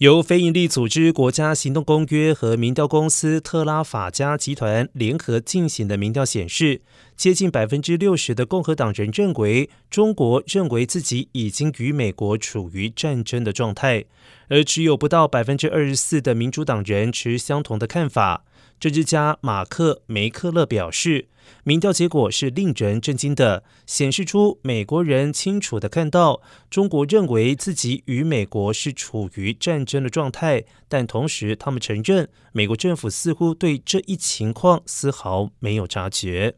由非营利组织国家行动公约和民调公司特拉法加集团联合进行的民调显示，接近百分之六十的共和党人认为中国认为自己已经与美国处于战争的状态，而只有不到百分之二十四的民主党人持相同的看法。政治家马克梅克勒表示，民调结果是令人震惊的，显示出美国人清楚地看到中国认为自己与美国是处于战争的状态，但同时他们承认美国政府似乎对这一情况丝毫没有察觉。